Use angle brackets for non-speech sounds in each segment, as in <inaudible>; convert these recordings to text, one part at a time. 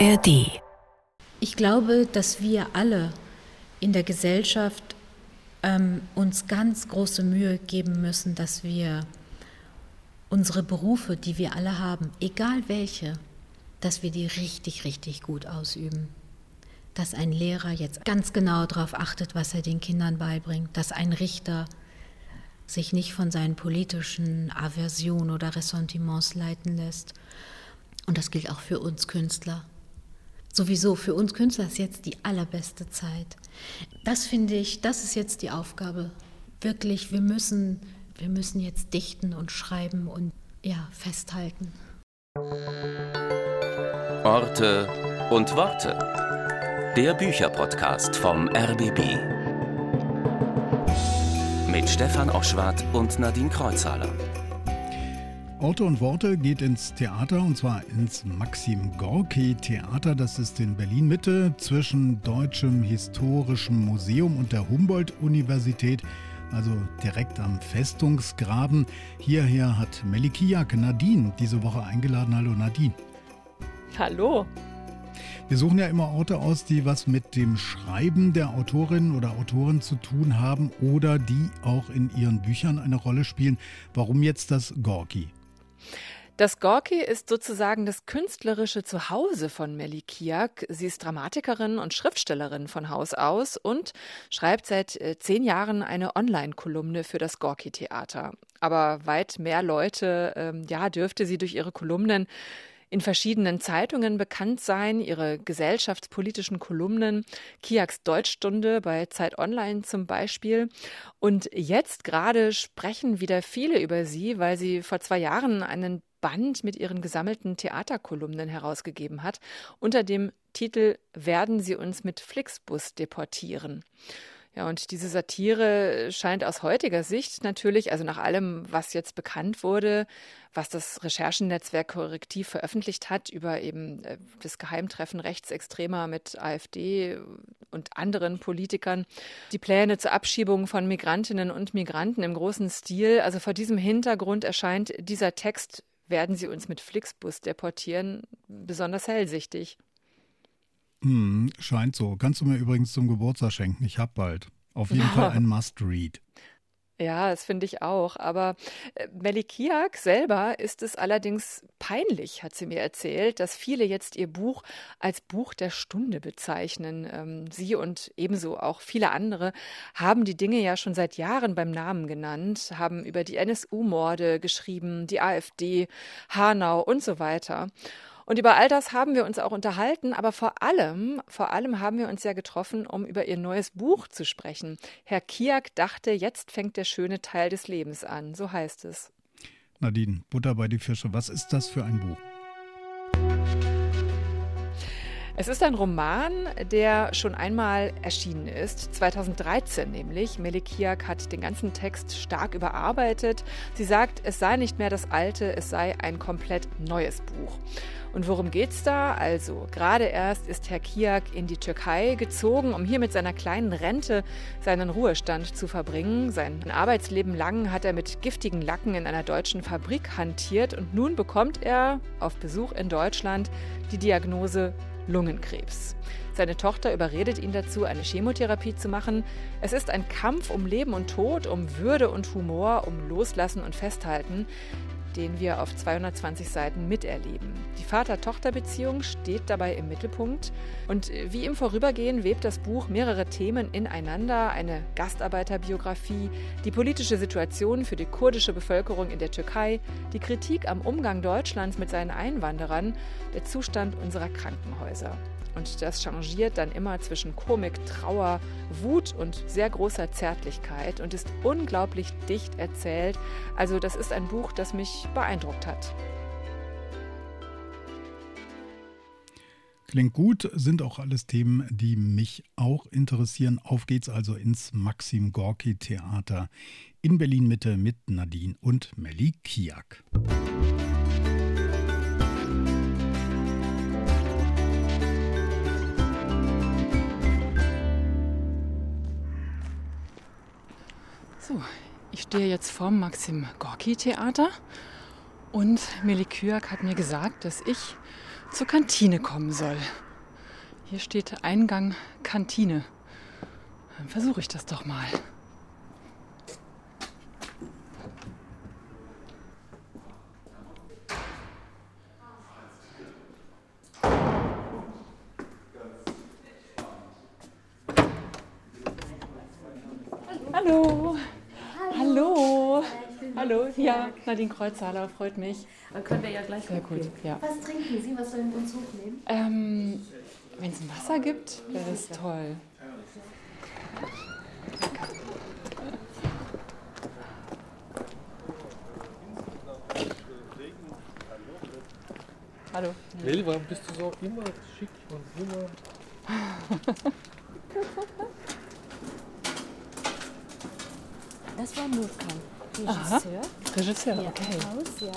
ARD. Ich glaube, dass wir alle in der Gesellschaft ähm, uns ganz große Mühe geben müssen, dass wir unsere Berufe, die wir alle haben, egal welche, dass wir die richtig, richtig gut ausüben. Dass ein Lehrer jetzt ganz genau darauf achtet, was er den Kindern beibringt, dass ein Richter sich nicht von seinen politischen Aversionen oder Ressentiments leiten lässt. Und das gilt auch für uns Künstler sowieso für uns Künstler ist jetzt die allerbeste Zeit. Das finde ich, das ist jetzt die Aufgabe. Wirklich, wir müssen, wir müssen jetzt dichten und schreiben und ja, festhalten. Orte und Worte. Der Bücherpodcast vom RBB. Mit Stefan Oschwart und Nadine Kreuzhaler. Orte und Worte geht ins Theater und zwar ins Maxim Gorki Theater. Das ist in Berlin Mitte zwischen Deutschem Historischem Museum und der Humboldt-Universität, also direkt am Festungsgraben. Hierher hat Melikiak Nadine diese Woche eingeladen. Hallo Nadine. Hallo. Wir suchen ja immer Orte aus, die was mit dem Schreiben der Autorinnen oder Autoren zu tun haben oder die auch in ihren Büchern eine Rolle spielen. Warum jetzt das Gorki? Das Gorki ist sozusagen das künstlerische Zuhause von Melly Kiak. Sie ist Dramatikerin und Schriftstellerin von Haus aus und schreibt seit äh, zehn Jahren eine Online-Kolumne für das Gorki-Theater. Aber weit mehr Leute, ähm, ja, dürfte sie durch ihre Kolumnen in verschiedenen Zeitungen bekannt sein, ihre gesellschaftspolitischen Kolumnen, Kiaks Deutschstunde bei Zeit Online zum Beispiel. Und jetzt gerade sprechen wieder viele über sie, weil sie vor zwei Jahren einen Band mit ihren gesammelten Theaterkolumnen herausgegeben hat, unter dem Titel Werden Sie uns mit Flixbus deportieren. Ja, und diese Satire scheint aus heutiger Sicht natürlich, also nach allem, was jetzt bekannt wurde, was das Recherchennetzwerk Korrektiv veröffentlicht hat über eben äh, das Geheimtreffen Rechtsextremer mit AfD und anderen Politikern, die Pläne zur Abschiebung von Migrantinnen und Migranten im großen Stil. Also vor diesem Hintergrund erscheint dieser Text werden sie uns mit Flixbus deportieren, besonders hellsichtig. Hm, scheint so. Kannst du mir übrigens zum Geburtstag schenken. Ich habe bald. Auf jeden Fall ein Must-Read. Ja, das finde ich auch. Aber äh, Melikiak selber ist es allerdings peinlich, hat sie mir erzählt, dass viele jetzt ihr Buch als Buch der Stunde bezeichnen. Ähm, sie und ebenso auch viele andere haben die Dinge ja schon seit Jahren beim Namen genannt, haben über die NSU-Morde geschrieben, die AfD, Hanau und so weiter. Und über all das haben wir uns auch unterhalten, aber vor allem, vor allem haben wir uns ja getroffen, um über ihr neues Buch zu sprechen. Herr Kiak dachte, jetzt fängt der schöne Teil des Lebens an, so heißt es. Nadine, Butter bei die Fische, was ist das für ein Buch? Es ist ein Roman, der schon einmal erschienen ist, 2013 nämlich. Melikiak hat den ganzen Text stark überarbeitet. Sie sagt, es sei nicht mehr das alte, es sei ein komplett neues Buch. Und worum geht's da? Also, gerade erst ist Herr Kiak in die Türkei gezogen, um hier mit seiner kleinen Rente seinen Ruhestand zu verbringen. Sein Arbeitsleben lang hat er mit giftigen Lacken in einer deutschen Fabrik hantiert und nun bekommt er auf Besuch in Deutschland die Diagnose Lungenkrebs. Seine Tochter überredet ihn dazu, eine Chemotherapie zu machen. Es ist ein Kampf um Leben und Tod, um Würde und Humor, um Loslassen und Festhalten den wir auf 220 Seiten miterleben. Die Vater-Tochter-Beziehung steht dabei im Mittelpunkt und wie im Vorübergehen webt das Buch mehrere Themen ineinander, eine Gastarbeiterbiografie, die politische Situation für die kurdische Bevölkerung in der Türkei, die Kritik am Umgang Deutschlands mit seinen Einwanderern, der Zustand unserer Krankenhäuser. Und das changiert dann immer zwischen Komik, Trauer, Wut und sehr großer Zärtlichkeit und ist unglaublich dicht erzählt. Also das ist ein Buch, das mich beeindruckt hat. Klingt gut, sind auch alles Themen, die mich auch interessieren. Auf geht's also ins Maxim Gorki Theater in Berlin Mitte mit Nadine und Melly Kiak. So, ich stehe jetzt vorm Maxim Gorki Theater Und Melikyak hat mir gesagt, dass ich zur Kantine kommen soll. Hier steht Eingang Kantine. Dann versuche ich das doch mal. Hallo. Hallo. Hallo. Ja, Nadine Kreuzhaler, freut mich. Dann könnt ihr ja gleich Sehr gut, ja. Was trinken Sie? Was sollen wir uns hochnehmen? Ähm, Wenn es ein Wasser gibt, wäre das toll. Hallo. Lilly, warum bist du so immer schick und immer. <laughs> Das war Nurkan, Aha. Regisseur. Regisseur, Hier okay. Haus, ja.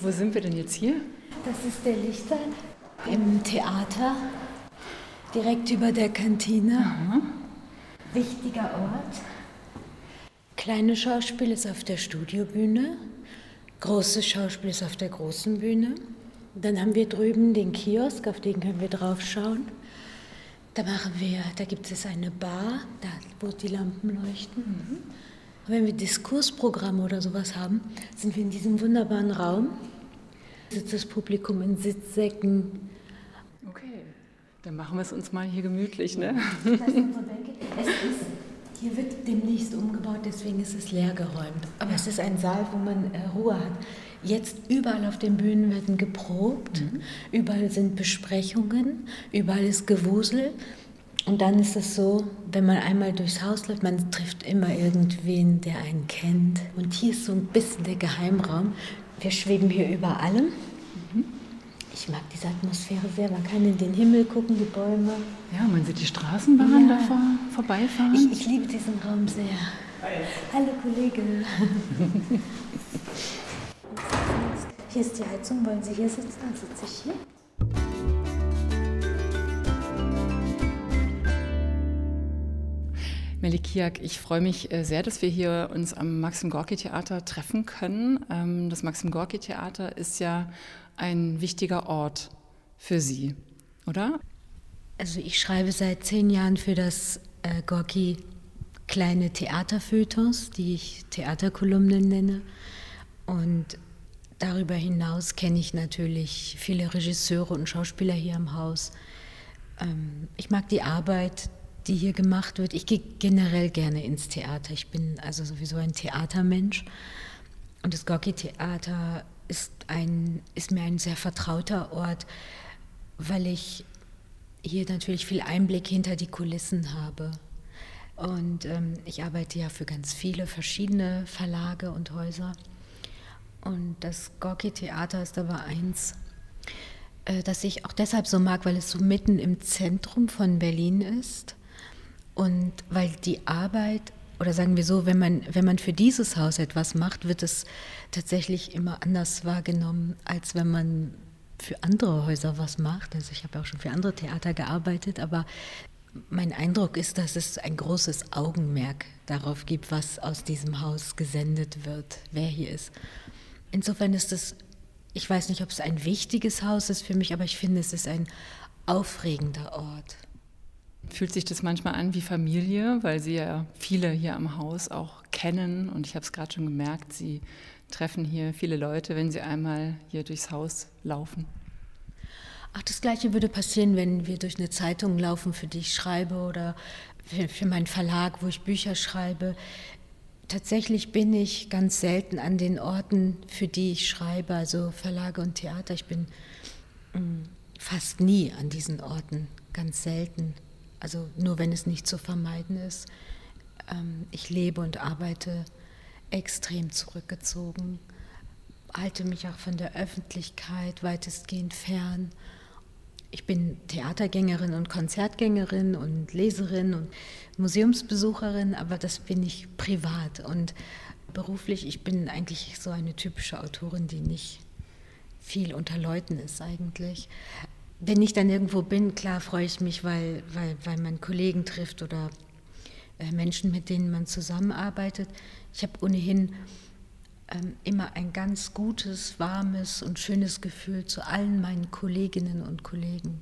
Wo sind wir denn jetzt hier? Das ist der Lichter im Theater, direkt über der Kantine. Wichtiger Ort. Kleine Schauspiel ist auf der Studiobühne, großes Schauspiel ist auf der großen Bühne. Dann haben wir drüben den Kiosk, auf den können wir drauf schauen. Da machen wir, da gibt es eine Bar, da wo die Lampen leuchten. Und wenn wir Diskursprogramme oder sowas haben, sind wir in diesem wunderbaren Raum. Sitzt das Publikum in Sitzsäcken. Okay, dann machen wir es uns mal hier gemütlich, ne? Das ist unsere Bänke. Es ist, hier wird demnächst umgebaut, deswegen ist es leer geräumt. Aber es ist ein Saal, wo man äh, Ruhe hat. Jetzt überall auf den Bühnen werden geprobt, überall sind Besprechungen, überall ist Gewusel. Und dann ist es so, wenn man einmal durchs Haus läuft, man trifft immer irgendwen, der einen kennt. Und hier ist so ein bisschen der Geheimraum. Wir schweben hier über allem. Ich mag diese Atmosphäre sehr. Man kann in den Himmel gucken, die Bäume. Ja, man sieht die Straßenbahn Ja. da vor, vorbeifahren. Ich, ich liebe diesen Raum sehr. Hallo Kollege. <laughs> Hier ist die Heizung. Wollen Sie hier sitzen? Dann sitze ich hier. Melikiak, ich freue mich äh, sehr, dass wir hier uns am Maxim Gorki Theater treffen können. Ähm, Das Maxim Gorki Theater ist ja ein wichtiger Ort für Sie, oder? Also ich schreibe seit zehn Jahren für das äh, Gorki kleine Theaterfeuilletons, die ich Theaterkolumnen nenne. Und darüber hinaus kenne ich natürlich viele Regisseure und Schauspieler hier im Haus. Ähm, ich mag die Arbeit, die hier gemacht wird. Ich gehe generell gerne ins Theater. Ich bin also sowieso ein Theatermensch. Und das Gorki-Theater ist, ein, ist mir ein sehr vertrauter Ort, weil ich hier natürlich viel Einblick hinter die Kulissen habe. Und ähm, ich arbeite ja für ganz viele verschiedene Verlage und Häuser. Und das Gorki-Theater ist aber eins, äh, das ich auch deshalb so mag, weil es so mitten im Zentrum von Berlin ist und weil die Arbeit, oder sagen wir so, wenn man, wenn man für dieses Haus etwas macht, wird es tatsächlich immer anders wahrgenommen, als wenn man für andere Häuser was macht. Also ich habe auch schon für andere Theater gearbeitet, aber mein Eindruck ist, dass es ein großes Augenmerk darauf gibt, was aus diesem Haus gesendet wird, wer hier ist. Insofern ist es, ich weiß nicht, ob es ein wichtiges Haus ist für mich, aber ich finde, es ist ein aufregender Ort. Fühlt sich das manchmal an wie Familie, weil Sie ja viele hier am Haus auch kennen und ich habe es gerade schon gemerkt, Sie treffen hier viele Leute, wenn Sie einmal hier durchs Haus laufen. Ach, das Gleiche würde passieren, wenn wir durch eine Zeitung laufen, für die ich schreibe oder für, für meinen Verlag, wo ich Bücher schreibe. Tatsächlich bin ich ganz selten an den Orten, für die ich schreibe, also Verlage und Theater. Ich bin mm, fast nie an diesen Orten, ganz selten. Also nur wenn es nicht zu vermeiden ist. Ähm, ich lebe und arbeite extrem zurückgezogen, halte mich auch von der Öffentlichkeit weitestgehend fern. Ich bin Theatergängerin und Konzertgängerin und Leserin und Museumsbesucherin, aber das bin ich privat und beruflich. Ich bin eigentlich so eine typische Autorin, die nicht viel unter Leuten ist eigentlich. Wenn ich dann irgendwo bin, klar freue ich mich, weil, weil, weil man Kollegen trifft oder äh, Menschen, mit denen man zusammenarbeitet. Ich habe ohnehin ähm, immer ein ganz gutes, warmes und schönes Gefühl zu allen meinen Kolleginnen und Kollegen.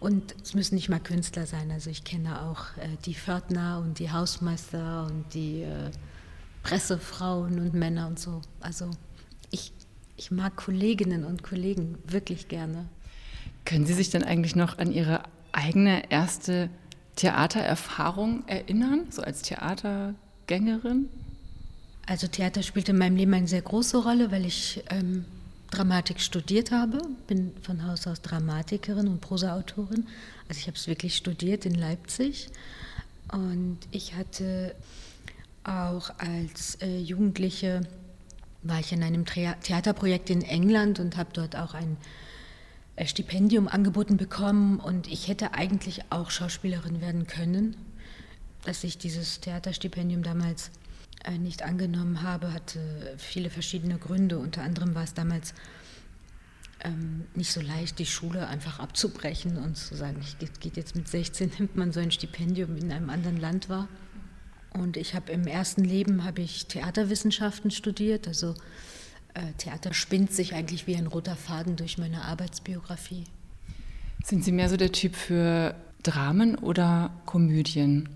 Und es müssen nicht mal Künstler sein. Also ich kenne auch äh, die Pförtner und die Hausmeister und die äh, Pressefrauen und Männer und so. Also ich, ich mag Kolleginnen und Kollegen wirklich gerne. Können Sie sich denn eigentlich noch an Ihre eigene erste Theatererfahrung erinnern, so als Theatergängerin? Also Theater spielt in meinem Leben eine sehr große Rolle, weil ich ähm, Dramatik studiert habe, bin von Haus aus Dramatikerin und Prosaautorin. Also ich habe es wirklich studiert in Leipzig und ich hatte auch als äh, Jugendliche war ich in einem Theaterprojekt in England und habe dort auch ein Stipendium angeboten bekommen und ich hätte eigentlich auch Schauspielerin werden können. Dass ich dieses Theaterstipendium damals äh, nicht angenommen habe, hatte viele verschiedene Gründe. Unter anderem war es damals ähm, nicht so leicht, die Schule einfach abzubrechen und zu sagen, ich geht jetzt mit 16, nimmt man so ein Stipendium in einem anderen Land war. Und ich habe im ersten Leben habe ich Theaterwissenschaften studiert, also Theater spinnt sich eigentlich wie ein roter Faden durch meine Arbeitsbiografie. Sind Sie mehr so der Typ für Dramen oder Komödien,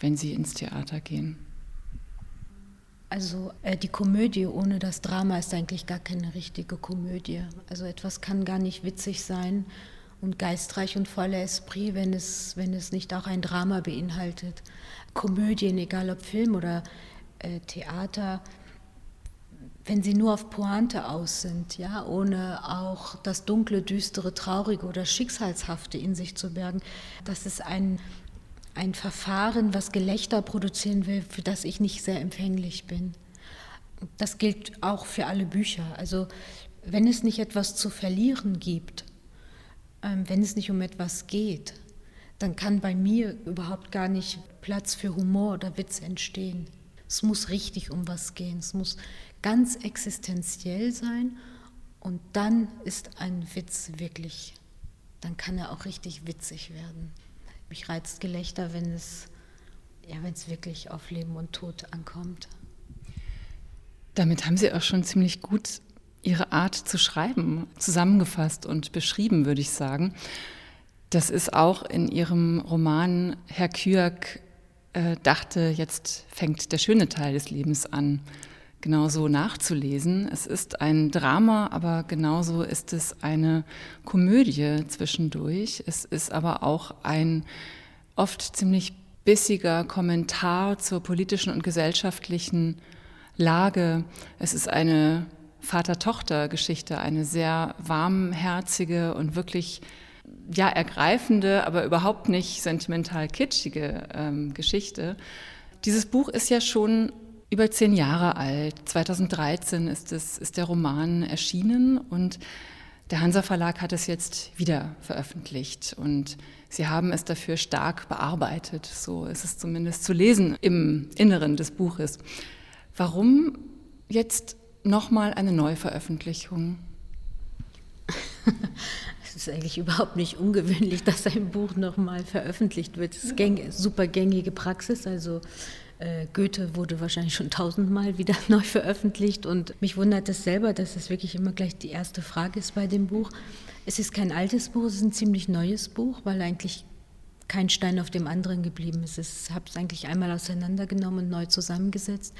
wenn Sie ins Theater gehen? Also äh, die Komödie ohne das Drama ist eigentlich gar keine richtige Komödie. Also etwas kann gar nicht witzig sein und geistreich und voller Esprit, wenn es, wenn es nicht auch ein Drama beinhaltet. Komödien, egal ob Film oder äh, Theater, wenn sie nur auf Pointe aus sind, ja, ohne auch das dunkle, düstere, traurige oder schicksalshafte in sich zu bergen, das ist ein, ein Verfahren, was Gelächter produzieren will, für das ich nicht sehr empfänglich bin. Das gilt auch für alle Bücher. Also wenn es nicht etwas zu verlieren gibt, ähm, wenn es nicht um etwas geht, dann kann bei mir überhaupt gar nicht Platz für Humor oder Witz entstehen. Es muss richtig um was gehen. Es muss ganz existenziell sein und dann ist ein Witz wirklich, dann kann er auch richtig witzig werden. Mich reizt Gelächter, wenn es, ja, wenn es wirklich auf Leben und Tod ankommt. Damit haben Sie auch schon ziemlich gut Ihre Art zu schreiben zusammengefasst und beschrieben, würde ich sagen. Das ist auch in Ihrem Roman Herr Kürk äh, dachte, jetzt fängt der schöne Teil des Lebens an genauso nachzulesen. Es ist ein Drama, aber genauso ist es eine Komödie zwischendurch. Es ist aber auch ein oft ziemlich bissiger Kommentar zur politischen und gesellschaftlichen Lage. Es ist eine Vater-Tochter-Geschichte, eine sehr warmherzige und wirklich ja ergreifende, aber überhaupt nicht sentimental kitschige ähm, Geschichte. Dieses Buch ist ja schon über zehn Jahre alt. 2013 ist, es, ist der Roman erschienen und der Hansa Verlag hat es jetzt wieder veröffentlicht und sie haben es dafür stark bearbeitet. So ist es zumindest zu lesen im Inneren des Buches. Warum jetzt nochmal eine Neuveröffentlichung? <laughs> Es ist eigentlich überhaupt nicht ungewöhnlich, dass ein Buch nochmal veröffentlicht wird. Es ist gäng, super gängige Praxis. Also Goethe wurde wahrscheinlich schon tausendmal wieder <laughs> neu veröffentlicht und mich wundert es selber, dass es wirklich immer gleich die erste Frage ist bei dem Buch. Es ist kein altes Buch, es ist ein ziemlich neues Buch, weil eigentlich kein Stein auf dem anderen geblieben ist. Ich habe es eigentlich einmal auseinandergenommen und neu zusammengesetzt.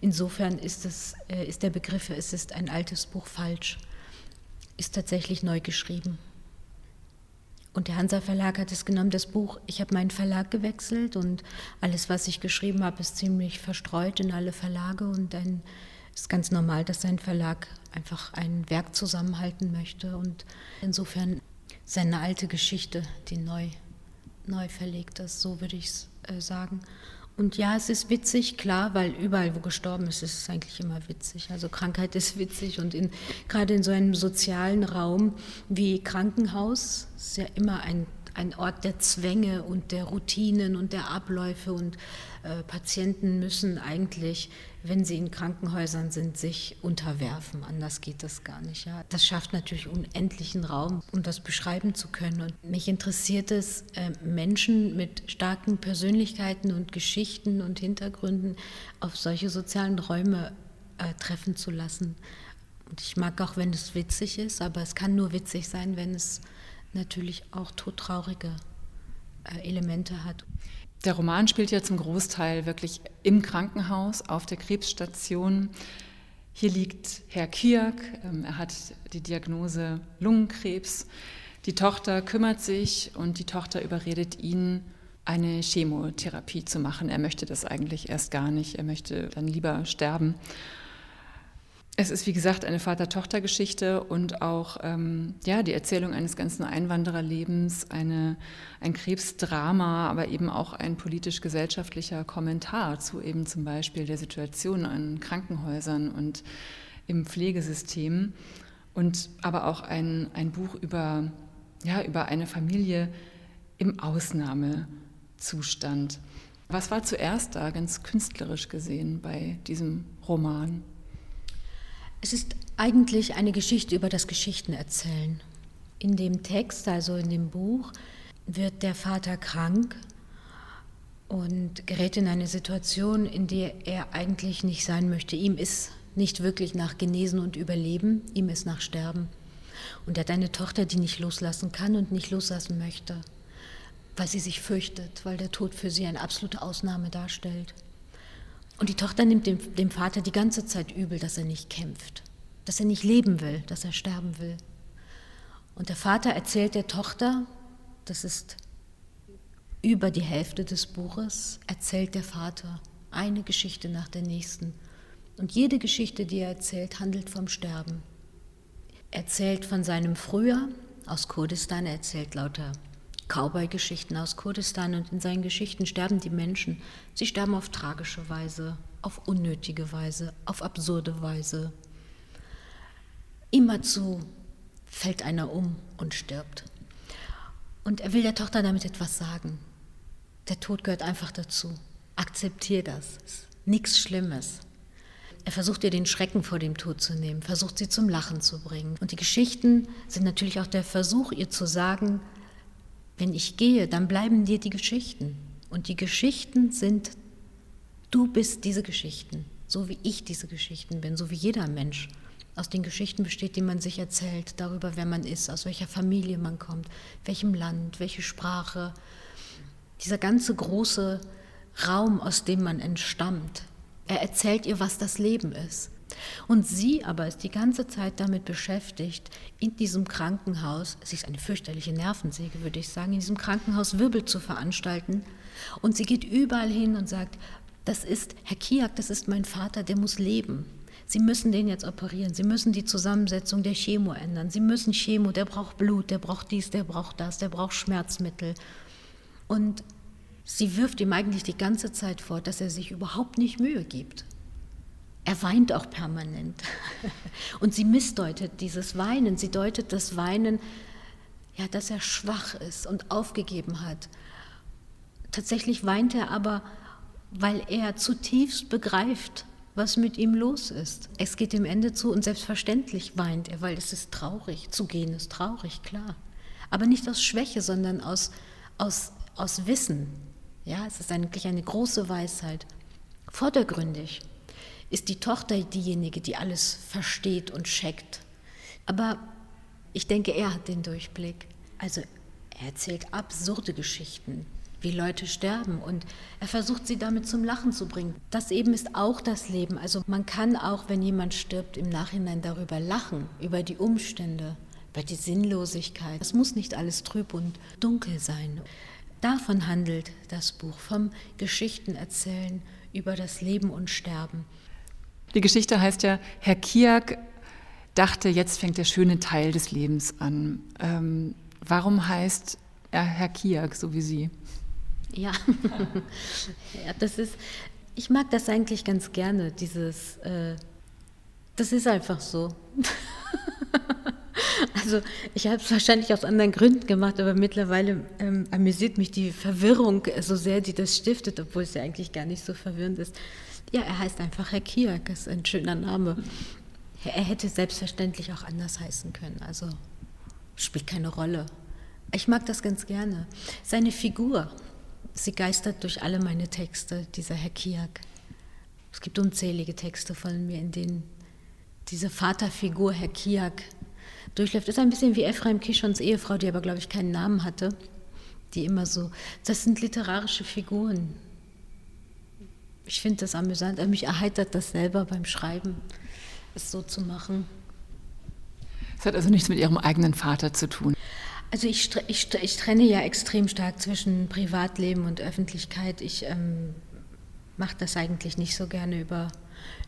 Insofern ist, es, äh, ist der Begriff, es ist ein altes Buch falsch, ist tatsächlich neu geschrieben. Und der Hansa Verlag hat es genommen, das Buch. Ich habe meinen Verlag gewechselt und alles, was ich geschrieben habe, ist ziemlich verstreut in alle Verlage. Und es ist ganz normal, dass ein Verlag einfach ein Werk zusammenhalten möchte. Und insofern seine alte Geschichte, die neu, neu verlegt ist, so würde ich es äh, sagen. Und ja, es ist witzig, klar, weil überall, wo gestorben ist, ist es eigentlich immer witzig. Also Krankheit ist witzig und in, gerade in so einem sozialen Raum wie Krankenhaus ist ja immer ein, ein Ort der Zwänge und der Routinen und der Abläufe und äh, Patienten müssen eigentlich, wenn sie in Krankenhäusern sind, sich unterwerfen. Anders geht das gar nicht. Ja. Das schafft natürlich unendlichen Raum, um das beschreiben zu können. Und mich interessiert es, äh, Menschen mit starken Persönlichkeiten und Geschichten und Hintergründen auf solche sozialen Räume äh, treffen zu lassen. Und ich mag auch, wenn es witzig ist, aber es kann nur witzig sein, wenn es natürlich auch todtraurige äh, Elemente hat. Der Roman spielt ja zum Großteil wirklich im Krankenhaus, auf der Krebsstation. Hier liegt Herr Kiak, ähm, er hat die Diagnose Lungenkrebs. Die Tochter kümmert sich und die Tochter überredet ihn, eine Chemotherapie zu machen. Er möchte das eigentlich erst gar nicht, er möchte dann lieber sterben. Es ist, wie gesagt, eine Vater-Tochter-Geschichte und auch ähm, ja, die Erzählung eines ganzen Einwandererlebens, eine, ein Krebsdrama, aber eben auch ein politisch-gesellschaftlicher Kommentar zu eben zum Beispiel der Situation an Krankenhäusern und im Pflegesystem. Und aber auch ein, ein Buch über, ja, über eine Familie im Ausnahmezustand. Was war zuerst da, ganz künstlerisch gesehen, bei diesem Roman? Es ist eigentlich eine Geschichte über das Geschichtenerzählen. In dem Text, also in dem Buch, wird der Vater krank und gerät in eine Situation, in der er eigentlich nicht sein möchte. Ihm ist nicht wirklich nach Genesen und Überleben, ihm ist nach Sterben. Und er hat eine Tochter, die nicht loslassen kann und nicht loslassen möchte, weil sie sich fürchtet, weil der Tod für sie eine absolute Ausnahme darstellt. Und die Tochter nimmt dem, dem Vater die ganze Zeit übel, dass er nicht kämpft, dass er nicht leben will, dass er sterben will. Und der Vater erzählt der Tochter, das ist über die Hälfte des Buches, erzählt der Vater eine Geschichte nach der nächsten. Und jede Geschichte, die er erzählt, handelt vom Sterben. Er erzählt von seinem Frühjahr aus Kurdistan, er erzählt lauter Cowboy-Geschichten aus Kurdistan und in seinen Geschichten sterben die Menschen. Sie sterben auf tragische Weise, auf unnötige Weise, auf absurde Weise. Immerzu fällt einer um und stirbt. Und er will der Tochter damit etwas sagen. Der Tod gehört einfach dazu. Akzeptier das. Nichts Schlimmes. Er versucht ihr den Schrecken vor dem Tod zu nehmen, versucht sie zum Lachen zu bringen. Und die Geschichten sind natürlich auch der Versuch, ihr zu sagen, wenn ich gehe, dann bleiben dir die Geschichten. Und die Geschichten sind, du bist diese Geschichten, so wie ich diese Geschichten bin, so wie jeder Mensch aus den Geschichten besteht, die man sich erzählt, darüber, wer man ist, aus welcher Familie man kommt, welchem Land, welche Sprache. Dieser ganze große Raum, aus dem man entstammt. Er erzählt ihr, was das Leben ist. Und sie aber ist die ganze Zeit damit beschäftigt, in diesem Krankenhaus, es ist eine fürchterliche Nervensäge, würde ich sagen, in diesem Krankenhaus Wirbel zu veranstalten. Und sie geht überall hin und sagt, das ist, Herr Kiak, das ist mein Vater, der muss leben. Sie müssen den jetzt operieren, Sie müssen die Zusammensetzung der Chemo ändern, Sie müssen Chemo, der braucht Blut, der braucht dies, der braucht das, der braucht Schmerzmittel. Und sie wirft ihm eigentlich die ganze Zeit vor, dass er sich überhaupt nicht Mühe gibt. Er weint auch permanent. Und sie missdeutet dieses Weinen. Sie deutet das Weinen, ja, dass er schwach ist und aufgegeben hat. Tatsächlich weint er aber, weil er zutiefst begreift, was mit ihm los ist. Es geht dem Ende zu und selbstverständlich weint er, weil es ist traurig. Zu gehen ist traurig, klar. Aber nicht aus Schwäche, sondern aus, aus, aus Wissen. Ja, es ist eigentlich eine große Weisheit. Vordergründig ist die Tochter diejenige, die alles versteht und checkt. Aber ich denke, er hat den Durchblick. Also er erzählt absurde Geschichten, wie Leute sterben und er versucht sie damit zum Lachen zu bringen. Das eben ist auch das Leben. Also man kann auch, wenn jemand stirbt, im Nachhinein darüber lachen, über die Umstände, über die Sinnlosigkeit. Es muss nicht alles trüb und dunkel sein. Davon handelt das Buch, vom Geschichtenerzählen über das Leben und Sterben. Die Geschichte heißt ja, Herr Kiak dachte, jetzt fängt der schöne Teil des Lebens an. Ähm, warum heißt er Herr Kiak, so wie Sie? Ja. <laughs> ja, das ist, ich mag das eigentlich ganz gerne, dieses, äh, das ist einfach so. <laughs> Also ich habe es wahrscheinlich aus anderen Gründen gemacht, aber mittlerweile ähm, amüsiert mich die Verwirrung so sehr, die das stiftet, obwohl es ja eigentlich gar nicht so verwirrend ist. Ja, er heißt einfach Herr Kiak, ist ein schöner Name. Er hätte selbstverständlich auch anders heißen können, also spielt keine Rolle. Ich mag das ganz gerne. Seine Figur, sie geistert durch alle meine Texte, dieser Herr Kiak. Es gibt unzählige Texte von mir, in denen diese Vaterfigur, Herr Kiak, durchläuft. Ist ein bisschen wie Ephraim Kishons Ehefrau, die aber, glaube ich, keinen Namen hatte. Die immer so. Das sind literarische Figuren. Ich finde das amüsant. Mich erheitert das selber beim Schreiben, es so zu machen. Es hat also nichts mit Ihrem eigenen Vater zu tun. Also ich, ich, ich trenne ja extrem stark zwischen Privatleben und Öffentlichkeit. Ich ähm, mache das eigentlich nicht so gerne über,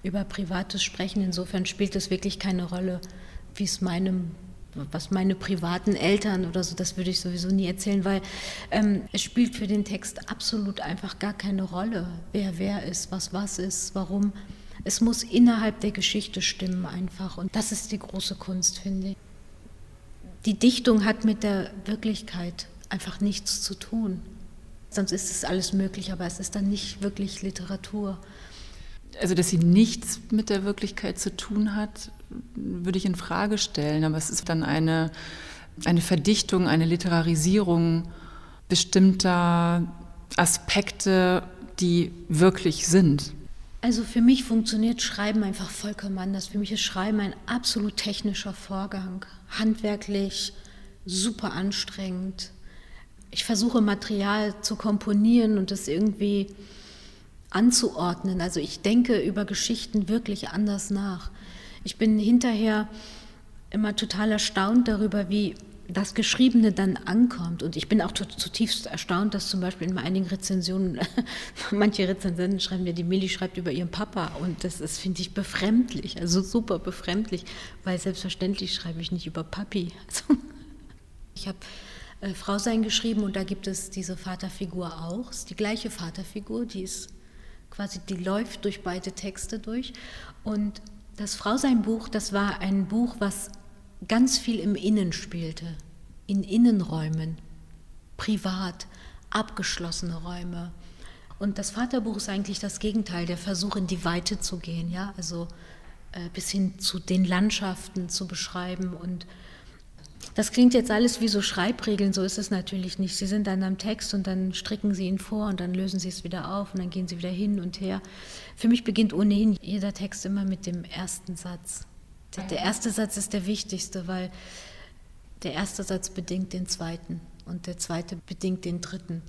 über privates Sprechen. Insofern spielt es wirklich keine Rolle, wie es meinem was meine privaten Eltern oder so, das würde ich sowieso nie erzählen, weil ähm, es spielt für den Text absolut einfach gar keine Rolle, wer wer ist, was was ist, warum. Es muss innerhalb der Geschichte stimmen einfach und das ist die große Kunst, finde ich. Die Dichtung hat mit der Wirklichkeit einfach nichts zu tun. Sonst ist es alles möglich, aber es ist dann nicht wirklich Literatur. Also, dass sie nichts mit der Wirklichkeit zu tun hat, würde ich in Frage stellen, aber es ist dann eine, eine Verdichtung, eine Literarisierung bestimmter Aspekte, die wirklich sind. Also für mich funktioniert Schreiben einfach vollkommen anders. Für mich ist Schreiben ein absolut technischer Vorgang, handwerklich, super anstrengend. Ich versuche Material zu komponieren und es irgendwie anzuordnen. Also ich denke über Geschichten wirklich anders nach. Ich bin hinterher immer total erstaunt darüber, wie das Geschriebene dann ankommt. Und ich bin auch zutiefst erstaunt, dass zum Beispiel in einigen Rezensionen, <laughs> manche Rezensenten schreiben ja, die Milli schreibt über ihren Papa. Und das ist, finde ich, befremdlich, also super befremdlich, weil selbstverständlich schreibe ich nicht über Papi. Also, <laughs> ich habe äh, Frau sein geschrieben und da gibt es diese Vaterfigur auch. Es ist die gleiche Vaterfigur, die ist quasi, die läuft durch beide Texte durch. Und das Frausein-Buch, das war ein Buch, was ganz viel im Innen spielte, in Innenräumen, privat, abgeschlossene Räume. Und das Vaterbuch ist eigentlich das Gegenteil, der Versuch in die Weite zu gehen, ja, also äh, bis hin zu den Landschaften zu beschreiben und das klingt jetzt alles wie so Schreibregeln, so ist es natürlich nicht. Sie sind dann am Text und dann stricken Sie ihn vor und dann lösen Sie es wieder auf und dann gehen Sie wieder hin und her. Für mich beginnt ohnehin jeder Text immer mit dem ersten Satz. Der erste Satz ist der wichtigste, weil der erste Satz bedingt den zweiten und der zweite bedingt den dritten.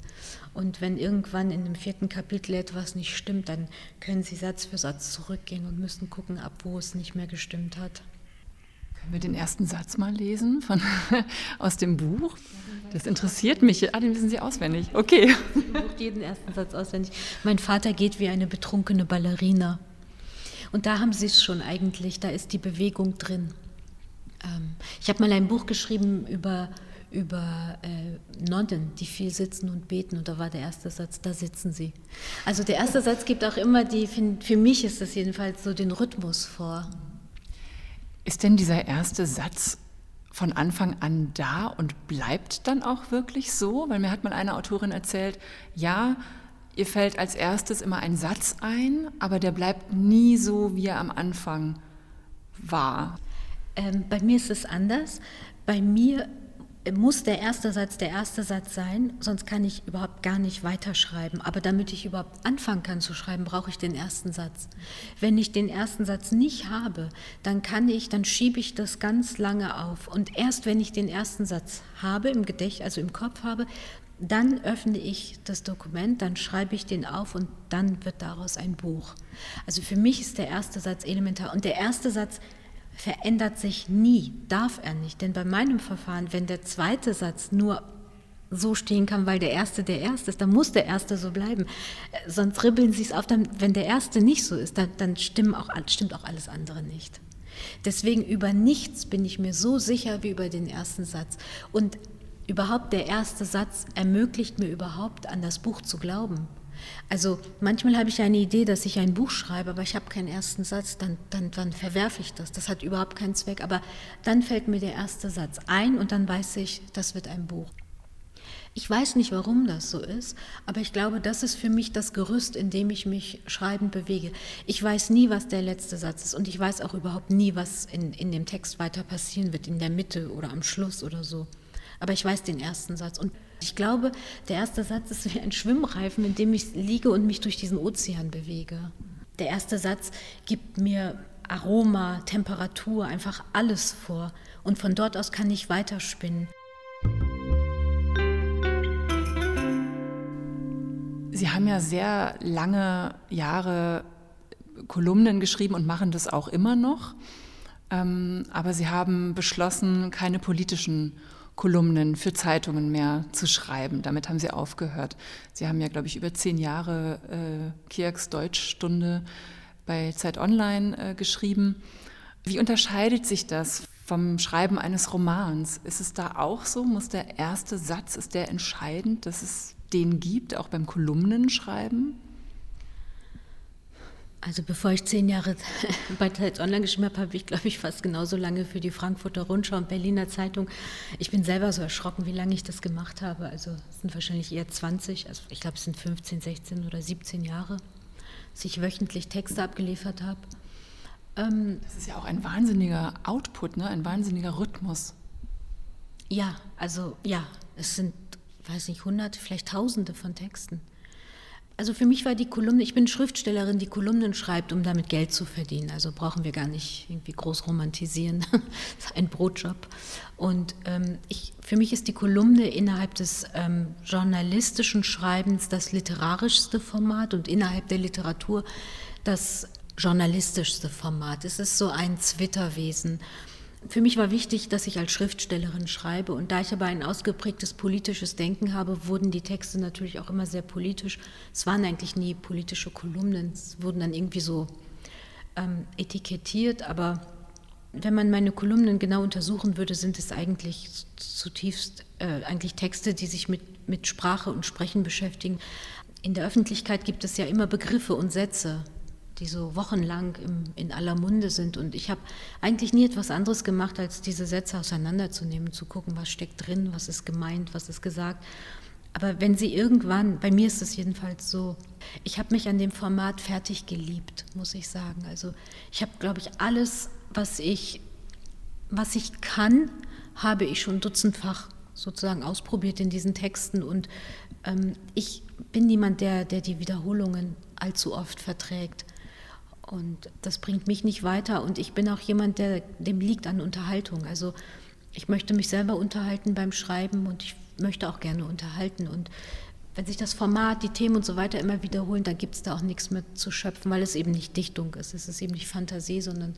Und wenn irgendwann in dem vierten Kapitel etwas nicht stimmt, dann können Sie Satz für Satz zurückgehen und müssen gucken, ab wo es nicht mehr gestimmt hat. Können wir den ersten Satz mal lesen von, <laughs> aus dem Buch? Das interessiert mich. Ah, den wissen Sie auswendig. Okay. Ich jeden ersten Satz auswendig. Mein Vater geht wie eine betrunkene Ballerina. Und da haben Sie es schon eigentlich, da ist die Bewegung drin. Ähm, ich habe mal ein Buch geschrieben über, über äh, Nonnen, die viel sitzen und beten. Und da war der erste Satz, da sitzen sie. Also der erste Satz gibt auch immer die, für mich ist das jedenfalls so den Rhythmus vor. Ist denn dieser erste Satz von Anfang an da und bleibt dann auch wirklich so? Weil mir hat mal eine Autorin erzählt, ja, ihr fällt als erstes immer ein Satz ein, aber der bleibt nie so, wie er am Anfang war. Ähm, bei mir ist es anders. Bei mir muss der erste Satz der erste Satz sein, sonst kann ich überhaupt gar nicht weiterschreiben. Aber damit ich überhaupt anfangen kann zu schreiben, brauche ich den ersten Satz. Wenn ich den ersten Satz nicht habe, dann kann ich, dann schiebe ich das ganz lange auf. Und erst wenn ich den ersten Satz habe im Gedächtnis, also im Kopf habe, dann öffne ich das Dokument, dann schreibe ich den auf und dann wird daraus ein Buch. Also für mich ist der erste Satz elementar. Und der erste Satz verändert sich nie, darf er nicht. Denn bei meinem Verfahren, wenn der zweite Satz nur so stehen kann, weil der erste der erste ist, dann muss der erste so bleiben. Äh, sonst ribbeln sie es auf, dann, wenn der erste nicht so ist, dann, dann stimmt, auch, stimmt auch alles andere nicht. Deswegen über nichts bin ich mir so sicher wie über den ersten Satz. Und überhaupt der erste Satz ermöglicht mir überhaupt an das Buch zu glauben. Also manchmal habe ich eine Idee, dass ich ein Buch schreibe, aber ich habe keinen ersten Satz, dann, dann, dann verwerfe ich das. Das hat überhaupt keinen Zweck. Aber dann fällt mir der erste Satz ein und dann weiß ich, das wird ein Buch. Ich weiß nicht, warum das so ist, aber ich glaube, das ist für mich das Gerüst, in dem ich mich schreibend bewege. Ich weiß nie, was der letzte Satz ist und ich weiß auch überhaupt nie, was in, in dem Text weiter passieren wird, in der Mitte oder am Schluss oder so. Aber ich weiß den ersten Satz und ich glaube, der erste Satz ist wie ein Schwimmreifen, in dem ich liege und mich durch diesen Ozean bewege. Der erste Satz gibt mir Aroma, Temperatur, einfach alles vor. Und von dort aus kann ich weiterspinnen. Sie haben ja sehr lange Jahre Kolumnen geschrieben und machen das auch immer noch. Ähm, aber Sie haben beschlossen, keine politischen Kolumnen für Zeitungen mehr zu schreiben. Damit haben Sie aufgehört. Sie haben ja, glaube ich, über zehn Jahre äh, Kierks Deutschstunde bei Zeit Online äh, geschrieben. Wie unterscheidet sich das vom Schreiben eines Romans? Ist es da auch so? Muss der erste Satz, ist der entscheidend, dass es den gibt, auch beim Kolumnenschreiben? Also bevor ich zehn Jahre <laughs> bei Zeit Online geschrieben habe, habe ich, glaube ich, fast genauso lange für die Frankfurter Rundschau und Berliner Zeitung. Ich bin selber so erschrocken, wie lange ich das gemacht habe. Also es sind wahrscheinlich eher 20, also ich glaube es sind 15, 16 oder 17 Jahre, dass ich wöchentlich Texte abgeliefert habe. Ähm, das ist ja auch ein wahnsinniger Output, ne? ein wahnsinniger Rhythmus. Ja, also ja, es sind weiß nicht, hunderte, vielleicht tausende von Texten. Also für mich war die Kolumne, ich bin Schriftstellerin, die Kolumnen schreibt, um damit Geld zu verdienen. Also brauchen wir gar nicht irgendwie groß romantisieren. <laughs> das ist ein Brotjob. Und ähm, ich, für mich ist die Kolumne innerhalb des ähm, journalistischen Schreibens das literarischste Format und innerhalb der Literatur das journalistischste Format. Es ist so ein Zwitterwesen für mich war wichtig, dass ich als Schriftstellerin schreibe. Und da ich aber ein ausgeprägtes politisches Denken habe, wurden die Texte natürlich auch immer sehr politisch. Es waren eigentlich nie politische Kolumnen, es wurden dann irgendwie so ähm, etikettiert. Aber wenn man meine Kolumnen genau untersuchen würde, sind es eigentlich zutiefst äh, eigentlich Texte, die sich mit, mit Sprache und Sprechen beschäftigen. In der Öffentlichkeit gibt es ja immer Begriffe und Sätze, die so wochenlang im, in aller Munde sind. Und ich habe eigentlich nie etwas anderes gemacht, als diese Sätze auseinanderzunehmen, zu gucken, was steckt drin, was ist gemeint, was ist gesagt. Aber wenn sie irgendwann, bei mir ist es jedenfalls so, ich habe mich an dem Format fertig geliebt, muss ich sagen. Also ich habe, glaube ich, alles, was ich, was ich kann, habe ich schon dutzendfach sozusagen ausprobiert in diesen Texten. Und ähm, ich bin niemand, der, der die Wiederholungen allzu oft verträgt. Und das bringt mich nicht weiter. Und ich bin auch jemand, der dem liegt an Unterhaltung. Also ich möchte mich selber unterhalten beim Schreiben und ich möchte auch gerne unterhalten. Und wenn sich das Format, die Themen und so weiter immer wiederholen, dann gibt es da auch nichts mehr zu schöpfen, weil es eben nicht Dichtung ist. Es ist eben nicht Fantasie, sondern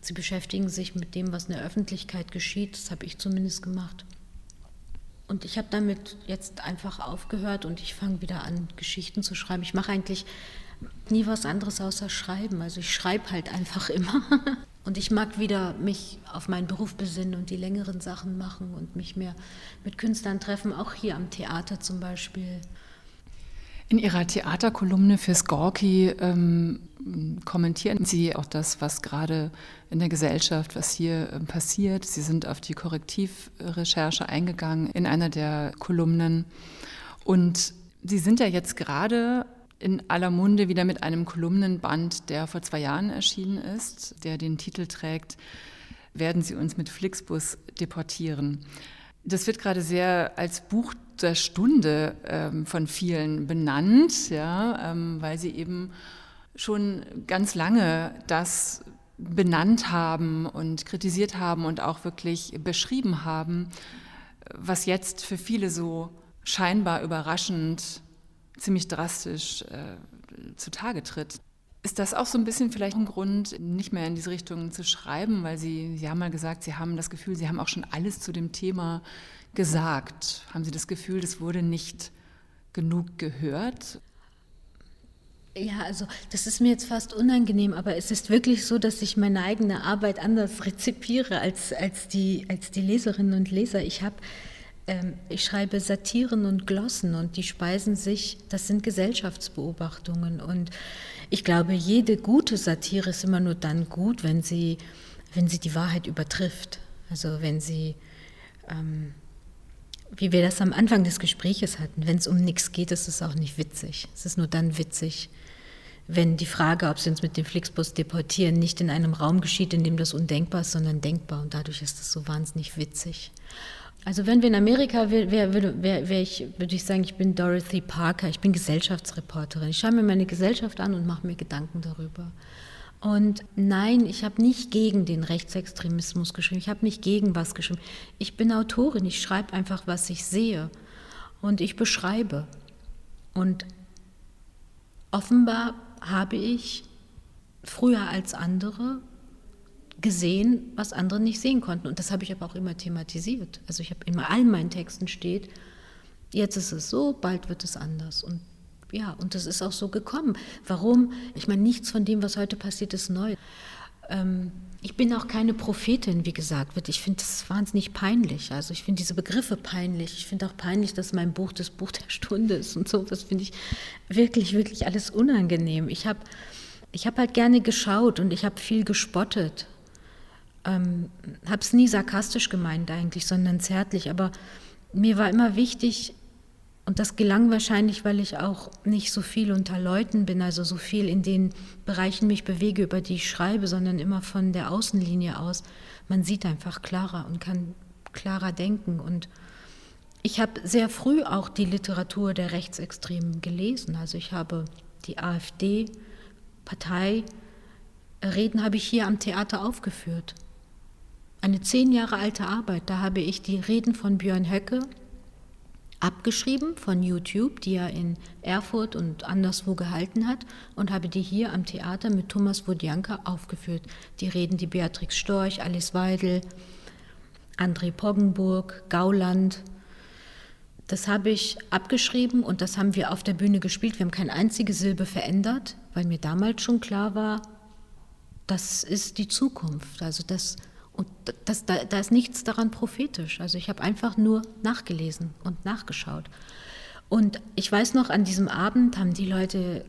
sie beschäftigen sich mit dem, was in der Öffentlichkeit geschieht. Das habe ich zumindest gemacht. Und ich habe damit jetzt einfach aufgehört und ich fange wieder an, Geschichten zu schreiben. Ich mache eigentlich nie was anderes außer schreiben. Also ich schreibe halt einfach immer. <laughs> Und ich mag wieder mich auf meinen Beruf besinnen und die längeren Sachen machen und mich mehr mit Künstlern treffen, auch hier am Theater zum Beispiel. In Ihrer Theaterkolumne für Gorki ähm, kommentieren Sie auch das, was gerade in der Gesellschaft, was hier äh, passiert. Sie sind auf die Korrektivrecherche eingegangen in einer der Kolumnen. Und Sie sind ja jetzt gerade in aller Munde wieder mit einem Kolumnenband, der vor zwei Jahren erschienen ist, der den Titel trägt, werden Sie uns mit Flixbus deportieren. Das wird gerade sehr als Buch der Stunde ähm, von vielen benannt, ja, ähm, weil sie eben schon ganz lange das benannt haben und kritisiert haben und auch wirklich beschrieben haben, was jetzt für viele so scheinbar überraschend ziemlich drastisch äh, zutage tritt. Ist das auch so ein bisschen vielleicht ein Grund, nicht mehr in diese Richtung zu schreiben, weil Sie, Sie haben mal gesagt, Sie haben das Gefühl, Sie haben auch schon alles zu dem Thema gesagt. Haben Sie das Gefühl, das wurde nicht genug gehört? Ja, also das ist mir jetzt fast unangenehm, aber es ist wirklich so, dass ich meine eigene Arbeit anders rezipiere als, als, die, als die Leserinnen und Leser. Ich habe ich schreibe Satiren und Glossen und die speisen sich, das sind Gesellschaftsbeobachtungen. Und ich glaube, jede gute Satire ist immer nur dann gut, wenn sie, wenn sie die Wahrheit übertrifft. Also wenn sie, ähm, wie wir das am Anfang des Gespräches hatten, wenn es um nichts geht, ist es auch nicht witzig. Es ist nur dann witzig, wenn die Frage, ob sie uns mit dem Flixbus deportieren, nicht in einem Raum geschieht, in dem das undenkbar ist, sondern denkbar. Und dadurch ist es so wahnsinnig witzig. Also wenn wir in Amerika wäre, wär, wär, wär ich, würde ich sagen, ich bin Dorothy Parker, ich bin Gesellschaftsreporterin. Ich schaue mir meine Gesellschaft an und mache mir Gedanken darüber. Und nein, ich habe nicht gegen den Rechtsextremismus geschrieben, ich habe nicht gegen was geschrieben. Ich bin Autorin, ich schreibe einfach, was ich sehe und ich beschreibe. Und offenbar habe ich früher als andere gesehen, was andere nicht sehen konnten. Und das habe ich aber auch immer thematisiert. Also ich habe in all meinen Texten steht, jetzt ist es so, bald wird es anders. Und ja, und das ist auch so gekommen. Warum? Ich meine, nichts von dem, was heute passiert, ist neu. Ähm, ich bin auch keine Prophetin, wie gesagt wird. Ich finde das wahnsinnig peinlich. Also ich finde diese Begriffe peinlich. Ich finde auch peinlich, dass mein Buch das Buch der Stunde ist und so. Das finde ich wirklich, wirklich alles unangenehm. Ich habe ich hab halt gerne geschaut und ich habe viel gespottet ähm, habe es nie sarkastisch gemeint eigentlich, sondern zärtlich. Aber mir war immer wichtig, und das gelang wahrscheinlich, weil ich auch nicht so viel unter Leuten bin, also so viel in den Bereichen mich bewege, über die ich schreibe, sondern immer von der Außenlinie aus. Man sieht einfach klarer und kann klarer denken. Und ich habe sehr früh auch die Literatur der Rechtsextremen gelesen. Also ich habe die AfD-Partei, Reden habe ich hier am Theater aufgeführt eine zehn Jahre alte Arbeit. Da habe ich die Reden von Björn Höcke abgeschrieben von YouTube, die er in Erfurt und anderswo gehalten hat, und habe die hier am Theater mit Thomas Wodjanka aufgeführt. Die Reden, die Beatrix Storch, Alice Weidel, André Poggenburg, Gauland. Das habe ich abgeschrieben und das haben wir auf der Bühne gespielt. Wir haben keine einzige Silbe verändert, weil mir damals schon klar war, das ist die Zukunft. Also das und das, da, da ist nichts daran prophetisch. Also ich habe einfach nur nachgelesen und nachgeschaut. Und ich weiß noch, an diesem Abend haben die Leute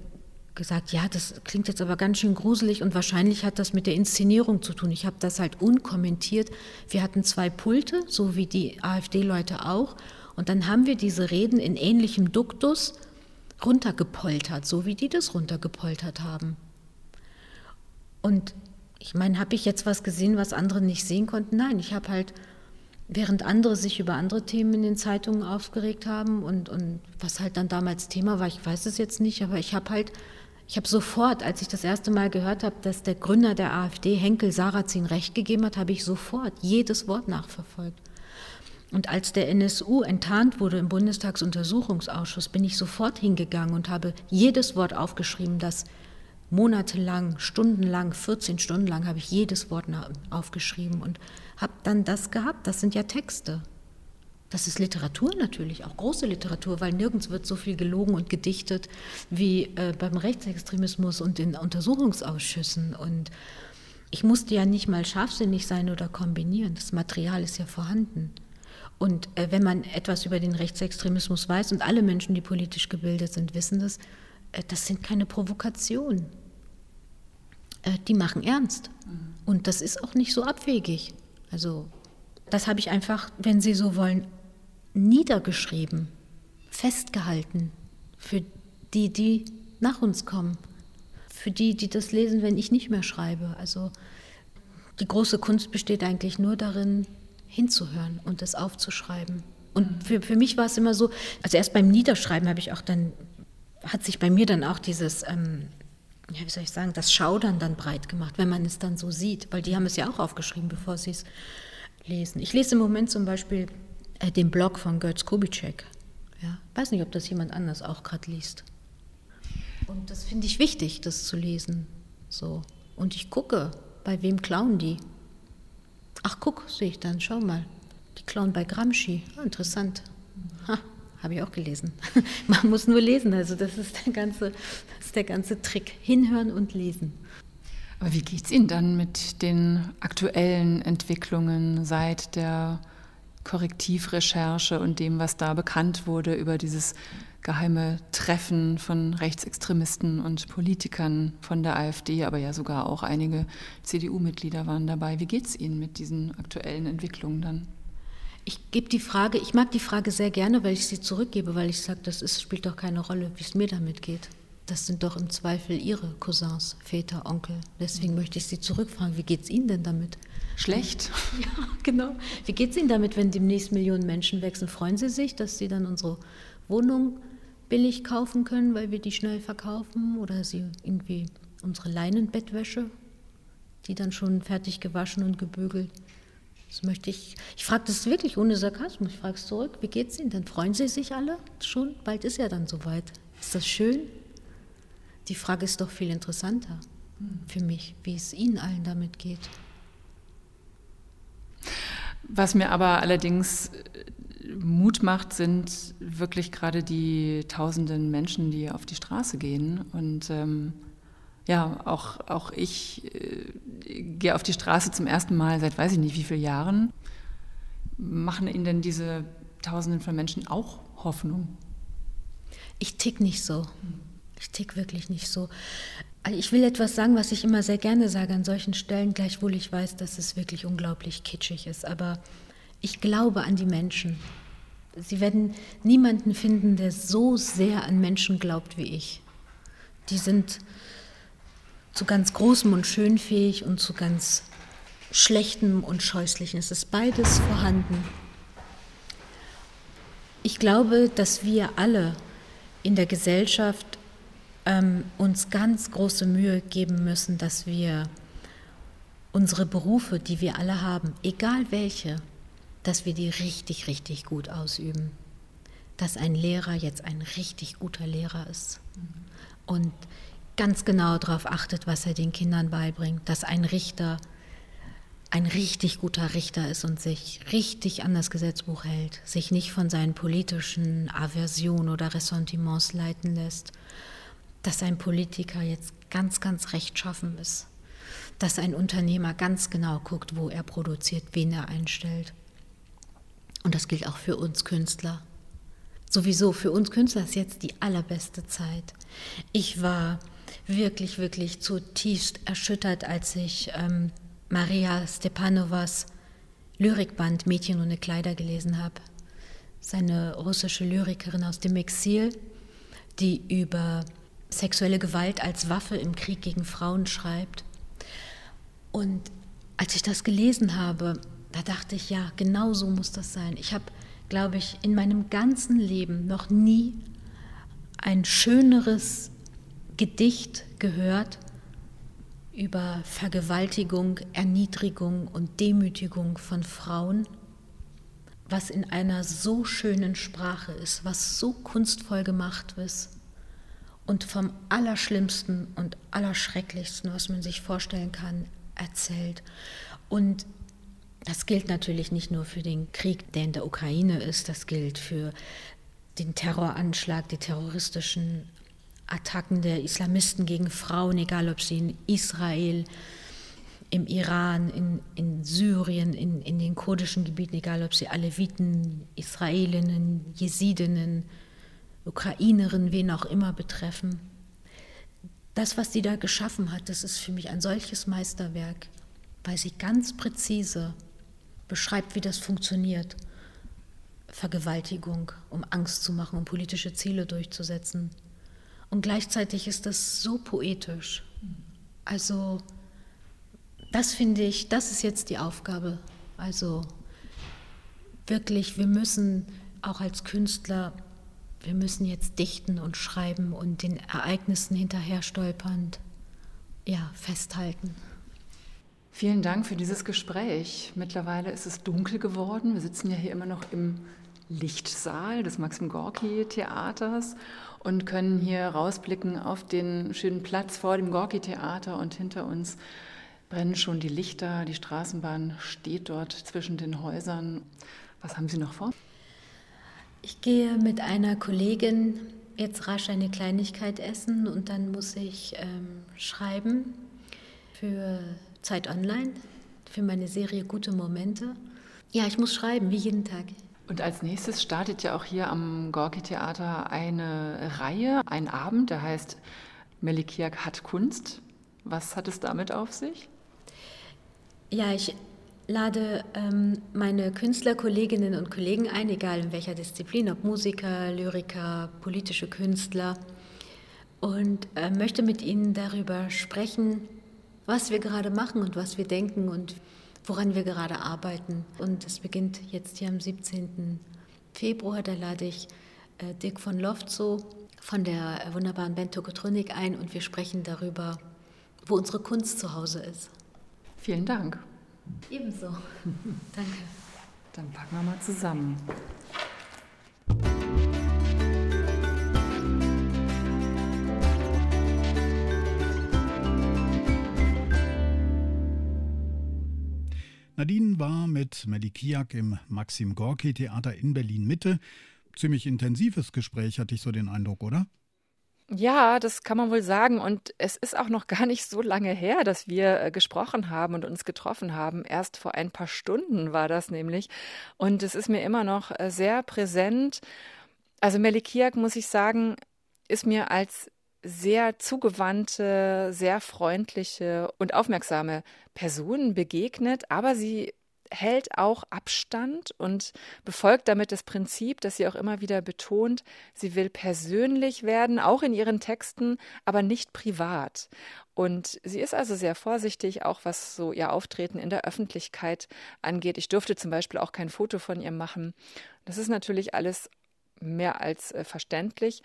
gesagt, ja, das klingt jetzt aber ganz schön gruselig und wahrscheinlich hat das mit der Inszenierung zu tun. Ich habe das halt unkommentiert. Wir hatten zwei Pulte, so wie die AfD-Leute auch. Und dann haben wir diese Reden in ähnlichem Duktus runtergepoltert, so wie die das runtergepoltert haben. Und ich meine, habe ich jetzt was gesehen, was andere nicht sehen konnten? Nein, ich habe halt, während andere sich über andere Themen in den Zeitungen aufgeregt haben und, und was halt dann damals Thema war, ich weiß es jetzt nicht, aber ich habe halt, ich habe sofort, als ich das erste Mal gehört habe, dass der Gründer der AfD, Henkel Sarrazin, recht gegeben hat, habe ich sofort jedes Wort nachverfolgt. Und als der NSU enttarnt wurde im Bundestagsuntersuchungsausschuss, bin ich sofort hingegangen und habe jedes Wort aufgeschrieben, das monatelang, stundenlang, 14 Stunden lang habe ich jedes Wort aufgeschrieben und habe dann das gehabt. Das sind ja Texte. Das ist Literatur natürlich, auch große Literatur, weil nirgends wird so viel gelogen und gedichtet wie äh, beim Rechtsextremismus und in Untersuchungsausschüssen. Und ich musste ja nicht mal scharfsinnig sein oder kombinieren. Das Material ist ja vorhanden. Und äh, wenn man etwas über den Rechtsextremismus weiß, und alle Menschen, die politisch gebildet sind, wissen das, das sind keine Provokationen. Äh, die machen ernst. Mhm. Und das ist auch nicht so abwegig. Also, das habe ich einfach, wenn Sie so wollen, niedergeschrieben, festgehalten für die, die nach uns kommen, für die, die das lesen, wenn ich nicht mehr schreibe. Also die große Kunst besteht eigentlich nur darin, hinzuhören und es aufzuschreiben. Und für, für mich war es immer so, also erst beim Niederschreiben habe ich auch dann hat sich bei mir dann auch dieses, ähm, ja, wie soll ich sagen, das Schaudern dann breit gemacht, wenn man es dann so sieht, weil die haben es ja auch aufgeschrieben, bevor sie es lesen. Ich lese im Moment zum Beispiel äh, den Blog von Götz Kubitschek. Ja, weiß nicht, ob das jemand anders auch gerade liest. Und das finde ich wichtig, das zu lesen. So. Und ich gucke, bei wem klauen die? Ach, guck, sehe ich dann, schau mal. Die klauen bei Gramsci. Ah, interessant. Ha, habe ich auch gelesen. <laughs> Man muss nur lesen, also das ist der ganze, das ist der ganze Trick. Hinhören und lesen. Aber wie geht es Ihnen dann mit den aktuellen Entwicklungen seit der Korrektivrecherche und dem, was da bekannt wurde über dieses geheime Treffen von Rechtsextremisten und Politikern von der AfD, aber ja sogar auch einige CDU-Mitglieder waren dabei. Wie geht es Ihnen mit diesen aktuellen Entwicklungen dann? Ich gebe die Frage, ich mag die Frage sehr gerne, weil ich sie zurückgebe, weil ich sage, das ist, spielt doch keine Rolle, wie es mir damit geht. Das sind doch im Zweifel Ihre Cousins, Väter, Onkel. Deswegen möchte ich Sie zurückfragen, wie geht es Ihnen denn damit? Schlecht. <laughs> Ja, genau. Wie geht es Ihnen damit, wenn demnächst Millionen Menschen wechseln? Freuen Sie sich, dass Sie dann unsere Wohnung billig kaufen können, weil wir die schnell verkaufen? Oder Sie irgendwie unsere Leinenbettwäsche, die dann schon fertig gewaschen und gebügelt? Das möchte ich. Ich frage das wirklich ohne Sarkasmus. Ich frage es zurück. Wie geht es Ihnen? Dann freuen Sie sich alle schon. Bald ist ja dann soweit. Ist das schön? Die Frage ist doch viel interessanter für mich, wie es Ihnen allen damit geht. Was mir aber allerdings äh, Mut macht, sind wirklich gerade die tausenden Menschen, die auf die Straße gehen. Und ähm, ja, auch, auch ich äh, gehe auf die Straße zum ersten Mal seit weiß ich nicht wie vielen Jahren. Machen Ihnen denn diese tausenden von Menschen auch Hoffnung? Ich tick nicht so. Ich tick wirklich nicht so. Also ich will etwas sagen, was ich immer sehr gerne sage an solchen Stellen, gleichwohl ich weiß, dass es wirklich unglaublich kitschig ist. Aber ich glaube an die Menschen. Sie werden niemanden finden, der so sehr an Menschen glaubt wie ich. Die sind zu ganz Großem und Schönfähig und zu ganz Schlechtem und Scheußlichem. Es ist beides vorhanden. Ich glaube, dass wir alle in der Gesellschaft ähm, uns ganz große Mühe geben müssen, dass wir unsere Berufe, die wir alle haben, egal welche, dass wir die richtig, richtig gut ausüben. Dass ein Lehrer jetzt ein richtig guter Lehrer ist und ganz genau darauf achtet, was er den Kindern beibringt. Dass ein Richter ein richtig guter Richter ist und sich richtig an das Gesetzbuch hält, sich nicht von seinen politischen Aversionen oder Ressentiments leiten lässt dass ein Politiker jetzt ganz, ganz rechtschaffen ist, dass ein Unternehmer ganz genau guckt, wo er produziert, wen er einstellt. Und das gilt auch für uns Künstler. Sowieso für uns Künstler ist jetzt die allerbeste Zeit. Ich war wirklich, wirklich zutiefst erschüttert, als ich ähm, Maria Stepanovas Lyrikband Mädchen ohne Kleider gelesen habe. Seine russische Lyrikerin aus dem Exil, die über sexuelle Gewalt als Waffe im Krieg gegen Frauen schreibt. Und als ich das gelesen habe, da dachte ich, ja, genau so muss das sein. Ich habe, glaube ich, in meinem ganzen Leben noch nie ein schöneres Gedicht gehört über Vergewaltigung, Erniedrigung und Demütigung von Frauen, was in einer so schönen Sprache ist, was so kunstvoll gemacht ist und vom Allerschlimmsten und Allerschrecklichsten, was man sich vorstellen kann, erzählt. Und das gilt natürlich nicht nur für den Krieg, der in der Ukraine ist, das gilt für den Terroranschlag, die terroristischen Attacken der Islamisten gegen Frauen, egal ob sie in Israel, im Iran, in, in Syrien, in, in den kurdischen Gebieten, egal ob sie Aleviten, Israelinnen, Jesidinnen, Ukrainerin, wen auch immer betreffen. Das, was sie da geschaffen hat, das ist für mich ein solches Meisterwerk, weil sie ganz präzise beschreibt, wie das funktioniert. Vergewaltigung, um Angst zu machen, um politische Ziele durchzusetzen. Und gleichzeitig ist das so poetisch. Also das finde ich, das ist jetzt die Aufgabe. Also wirklich, wir müssen auch als Künstler wir müssen jetzt dichten und schreiben und den Ereignissen hinterher stolpernd ja, festhalten. Vielen Dank für dieses Gespräch. Mittlerweile ist es dunkel geworden. Wir sitzen ja hier immer noch im Lichtsaal des Maxim Gorki Theaters und können hier rausblicken auf den schönen Platz vor dem Gorki Theater und hinter uns brennen schon die Lichter. Die Straßenbahn steht dort zwischen den Häusern. Was haben Sie noch vor? Ich gehe mit einer Kollegin jetzt rasch eine Kleinigkeit essen und dann muss ich ähm, schreiben für Zeit Online, für meine Serie Gute Momente. Ja, ich muss schreiben, wie jeden Tag. Und als nächstes startet ja auch hier am Gorki Theater eine Reihe, ein Abend, der heißt Melikiak hat Kunst. Was hat es damit auf sich? Ja, ich lade ähm, meine Künstlerkolleginnen und Kollegen ein, egal in welcher Disziplin, ob Musiker, Lyriker, politische Künstler, und äh, möchte mit ihnen darüber sprechen, was wir gerade machen und was wir denken und woran wir gerade arbeiten. Und es beginnt jetzt hier am 17. Februar, da lade ich äh, Dick von Lofzow von der äh, wunderbaren Band Tokotronik ein und wir sprechen darüber, wo unsere Kunst zu Hause ist. Vielen Dank. Ebenso. <laughs> Danke. Dann packen wir mal zusammen. Nadine war mit Melikiak im Maxim Gorki Theater in Berlin Mitte. Ziemlich intensives Gespräch, hatte ich so den Eindruck, oder? Ja, das kann man wohl sagen. Und es ist auch noch gar nicht so lange her, dass wir äh, gesprochen haben und uns getroffen haben. Erst vor ein paar Stunden war das nämlich. Und es ist mir immer noch äh, sehr präsent. Also Melikiak, muss ich sagen, ist mir als sehr zugewandte, sehr freundliche und aufmerksame Person begegnet, aber sie hält auch Abstand und befolgt damit das Prinzip, das sie auch immer wieder betont, sie will persönlich werden, auch in ihren Texten, aber nicht privat. Und sie ist also sehr vorsichtig, auch was so ihr Auftreten in der Öffentlichkeit angeht. Ich durfte zum Beispiel auch kein Foto von ihr machen. Das ist natürlich alles mehr als äh, verständlich.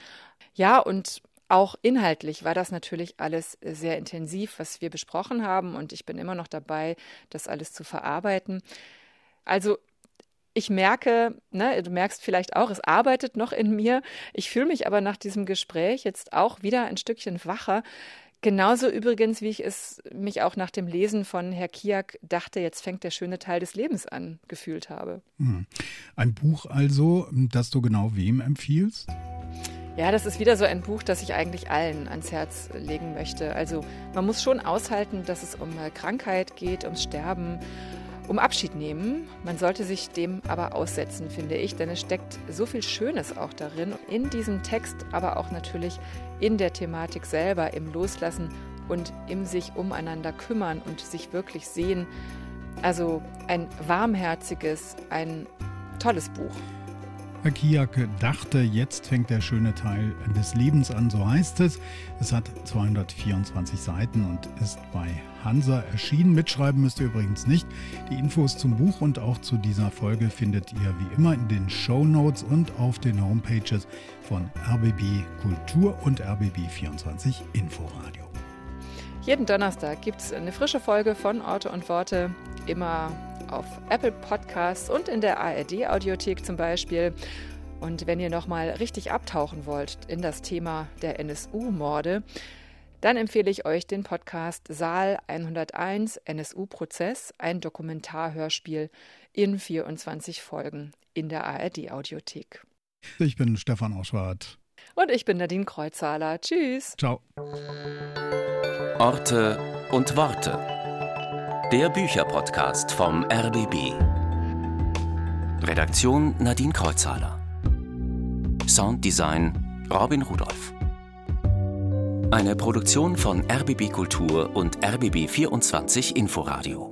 Ja, und auch inhaltlich war das natürlich alles sehr intensiv, was wir besprochen haben und ich bin immer noch dabei, das alles zu verarbeiten. Also ich merke, ne, du merkst vielleicht auch, es arbeitet noch in mir. Ich fühle mich aber nach diesem Gespräch jetzt auch wieder ein Stückchen wacher. Genauso übrigens, wie ich es mich auch nach dem Lesen von Herr Kiak dachte, jetzt fängt der schöne Teil des Lebens an, gefühlt habe. Hm. Ein Buch also, das du genau wem empfiehlst? Ja, das ist wieder so ein Buch, das ich eigentlich allen ans Herz legen möchte. Also man muss schon aushalten, dass es um äh, Krankheit geht, ums Sterben, um Abschied nehmen. Man sollte sich dem aber aussetzen, finde ich, denn es steckt so viel Schönes auch darin, in diesem Text, aber auch natürlich in der Thematik selber, im Loslassen und im sich umeinander kümmern und sich wirklich sehen. Also ein warmherziges, ein tolles Buch. Herr Kiak dachte, jetzt fängt der schöne Teil des Lebens an, so heißt es. Es hat 224 Seiten und ist bei Hansa erschienen. Mitschreiben müsst ihr übrigens nicht. Die Infos zum Buch und auch zu dieser Folge findet ihr wie immer in den Show Notes und auf den Homepages von RBB Kultur und RBB 24 Inforadio. Jeden Donnerstag gibt es eine frische Folge von Orte und Worte, immer auf Apple Podcasts und in der ARD Audiothek zum Beispiel. Und wenn ihr nochmal richtig abtauchen wollt in das Thema der NSU-Morde, dann empfehle ich euch den Podcast Saal 101 NSU-Prozess, ein Dokumentarhörspiel in 24 Folgen in der ARD Audiothek. Ich bin Stefan Auschwart. Und ich bin Nadine Kreuzhaler. Tschüss. Ciao. Orte und Worte. Der Bücherpodcast vom RBB. Redaktion Nadine Kreuzhaler. Sounddesign Robin Rudolph. Eine Produktion von RBB Kultur und RBB 24 Inforadio.